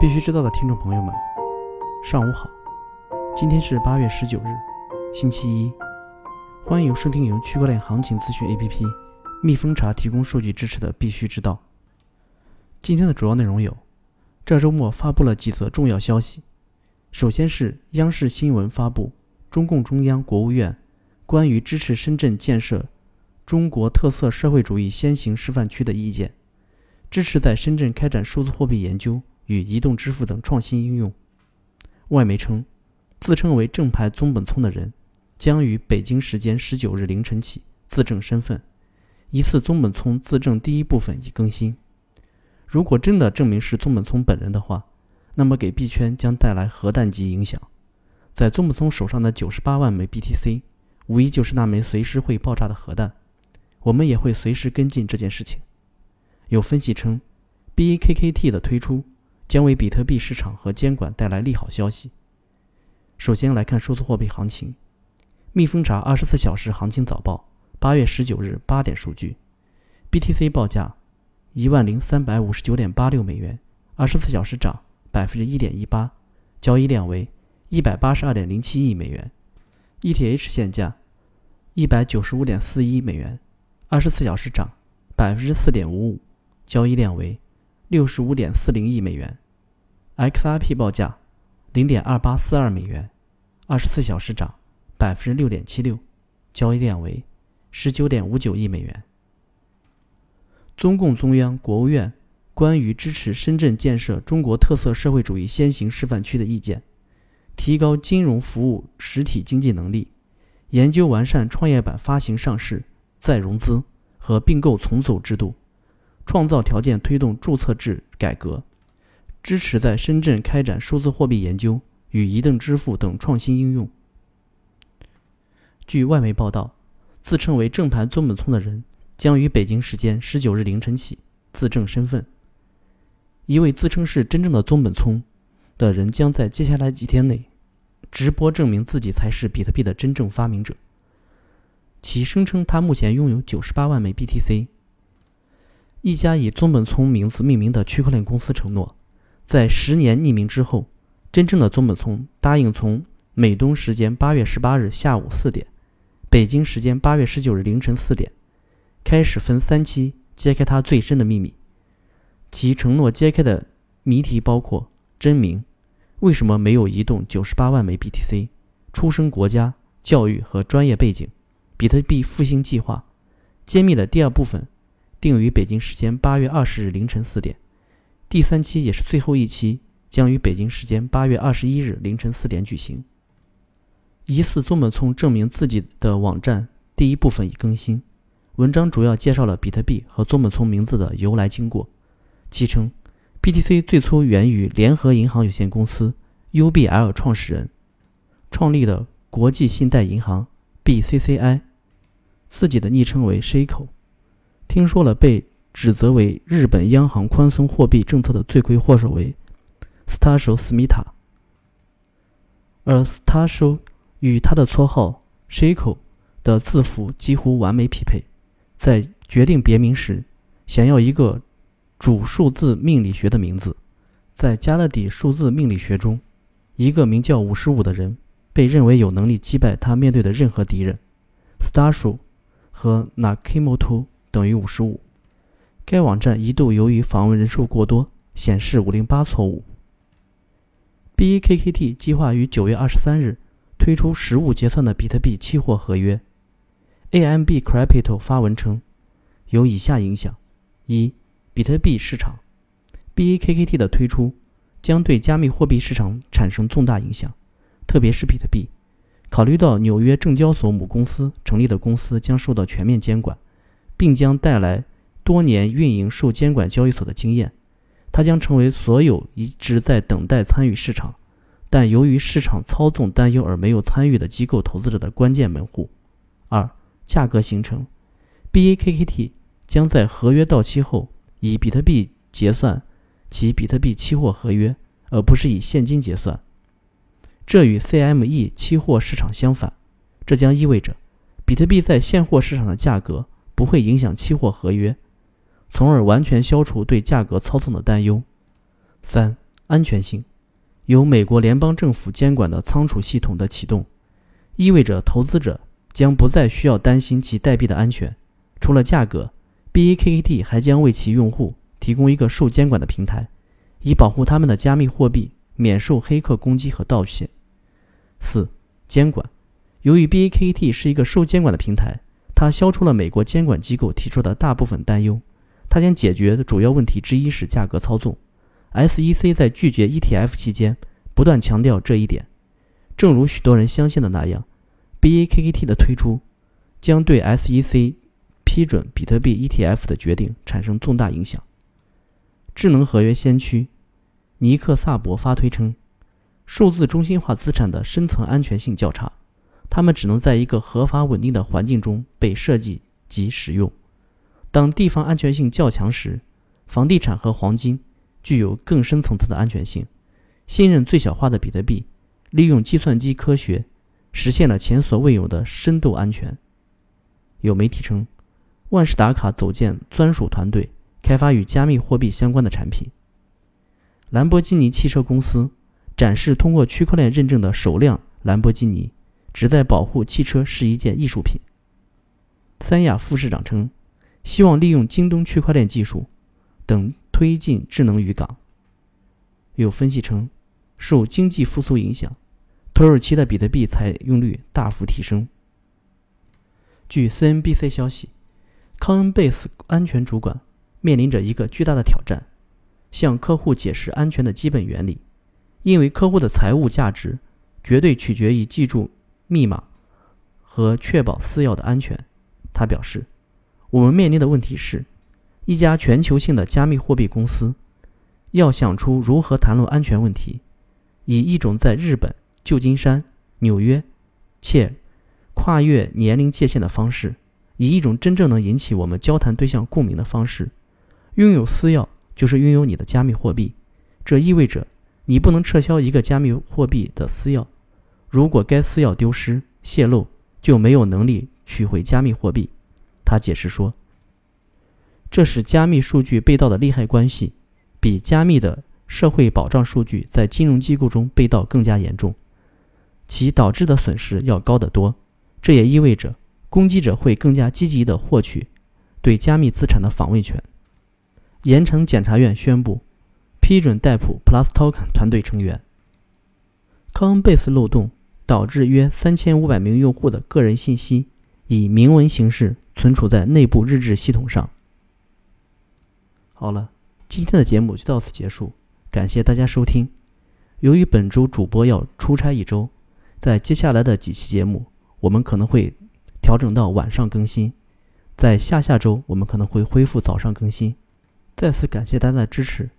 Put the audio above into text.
必须知道的听众朋友们，上午好。今天是八月十九日，星期一。欢迎收听由区块链行情资讯 APP 蜜蜂茶提供数据支持的《必须知道》。今天的主要内容有：这周末发布了几则重要消息。首先是央视新闻发布中共中央、国务院关于支持深圳建设中国特色社会主义先行示范区的意见。支持在深圳开展数字货币研究与移动支付等创新应用。外媒称，自称为正牌宗本聪的人将于北京时间十九日凌晨起自证身份。疑似宗本聪自证第一部分已更新。如果真的证明是宗本聪本人的话，那么给币圈将带来核弹级影响。在宗本聪手上的九十八万枚 BTC，无疑就是那枚随时会爆炸的核弹。我们也会随时跟进这件事情。有分析称，BEKKT 的推出将为比特币市场和监管带来利好消息。首先来看数字货币行情，蜜蜂查二十四小时行情早报，八月十九日八点数据，BTC 报价一万零三百五十九点八六美元，二十四小时涨百分之一点一八，交易量为一百八十二点零七亿美元，ETH 现价一百九十五点四一美元，二十四小时涨百分之四点五五。交易量为六十五点四零亿美元，XRP 报价零点二八四二美元，二十四小时涨百分之六点七六，交易量为十九点五九亿美元。中共中央、国务院关于支持深圳建设中国特色社会主义先行示范区的意见，提高金融服务实体经济能力，研究完善创业板发行上市、再融资和并购重组制度。创造条件推动注册制改革，支持在深圳开展数字货币研究与移动支付等创新应用。据外媒报道，自称为正牌宗本聪的人将于北京时间十九日凌晨起自证身份。一位自称是真正的宗本聪的人将在接下来几天内直播证明自己才是比特币的真正发明者。其声称他目前拥有九十八万枚 BTC。一家以宗本聪名字命名的区块链公司承诺，在十年匿名之后，真正的宗本聪答应从美东时间八月十八日下午四点，北京时间八月十九日凌晨四点，开始分三期揭开他最深的秘密。其承诺揭开的谜题包括：真名、为什么没有移动九十八万枚 BTC、出生国家、教育和专业背景、比特币复兴计划。揭秘的第二部分。定于北京时间八月二十日凌晨四点，第三期也是最后一期，将于北京时间八月二十一日凌晨四点举行。疑似宗本聪证明自己的网站第一部分已更新，文章主要介绍了比特币和宗本聪名字的由来经过。其称，BTC 最初源于联合银行有限公司 （UBL） 创始人创立的国际信贷银行 （BCCI），自己的昵称为 Shiko。听说了，被指责为日本央行宽松货币政策的罪魁祸首为 Stasho Smita，而 Stasho 与他的绰号 Shiko 的字符几乎完美匹配。在决定别名时，想要一个主数字命理学的名字。在加勒底数字命理学中，一个名叫五十五的人被认为有能力击败他面对的任何敌人。Stasho 和 Nakimoto。等于五十五。该网站一度由于访问人数过多，显示五零八错误。BEKKT 计划于九月二十三日推出实物结算的比特币期货合约。AMB Crypto 发文称，有以下影响：一、比特币市场，BEKKT 的推出将对加密货币市场产生重大影响，特别是比特币。考虑到纽约证交所母公司成立的公司将受到全面监管。并将带来多年运营受监管交易所的经验，它将成为所有一直在等待参与市场，但由于市场操纵担忧而没有参与的机构投资者的关键门户。二、价格形成，BAKKT 将在合约到期后以比特币结算其比特币期货合约，而不是以现金结算。这与 CME 期货市场相反，这将意味着比特币在现货市场的价格。不会影响期货合约，从而完全消除对价格操纵的担忧。三、安全性。由美国联邦政府监管的仓储系统的启动，意味着投资者将不再需要担心其代币的安全。除了价格，B A K T 还将为其用户提供一个受监管的平台，以保护他们的加密货币免受黑客攻击和盗窃。四、监管。由于 B A K T 是一个受监管的平台，它消除了美国监管机构提出的大部分担忧。它将解决的主要问题之一是价格操纵。SEC 在拒绝 ETF 期间不断强调这一点，正如许多人相信的那样，Bakkt 的推出将对 SEC 批准比特币 ETF 的决定产生重大影响。智能合约先驱尼克萨博发推称，数字中心化资产的深层安全性较差，它们只能在一个合法稳定的环境中被设计及使用。当地方安全性较强时，房地产和黄金。具有更深层次的安全性。信任最小化的比特币，利用计算机科学实现了前所未有的深度安全。有媒体称，万事达卡组建专属团队，开发与加密货币相关的产品。兰博基尼汽车公司展示通过区块链认证的首辆兰博基尼，旨在保护汽车是一件艺术品。三亚副市长称，希望利用京东区块链技术等。推进智能渔港。有分析称，受经济复苏影响，土耳其的比特币采用率大幅提升。据 CNBC 消息，Coinbase 安全主管面临着一个巨大的挑战：向客户解释安全的基本原理，因为客户的财务价值绝对取决于记住密码和确保私钥的安全。他表示：“我们面临的问题是。”一家全球性的加密货币公司要想出如何谈论安全问题，以一种在日本、旧金山、纽约且跨越年龄界限的方式，以一种真正能引起我们交谈对象共鸣的方式，拥有私钥就是拥有你的加密货币。这意味着你不能撤销一个加密货币的私钥，如果该私钥丢失、泄露，就没有能力取回加密货币。他解释说。这使加密数据被盗的利害关系，比加密的社会保障数据在金融机构中被盗更加严重，其导致的损失要高得多。这也意味着攻击者会更加积极地获取对加密资产的访问权。盐城检察院宣布批准逮捕 Plus Token 团队成员。Coinbase 漏洞导致约三千五百名用户的个人信息以明文形式存储在内部日志系统上。好了，今天的节目就到此结束，感谢大家收听。由于本周主播要出差一周，在接下来的几期节目，我们可能会调整到晚上更新；在下下周，我们可能会恢复早上更新。再次感谢大家的支持，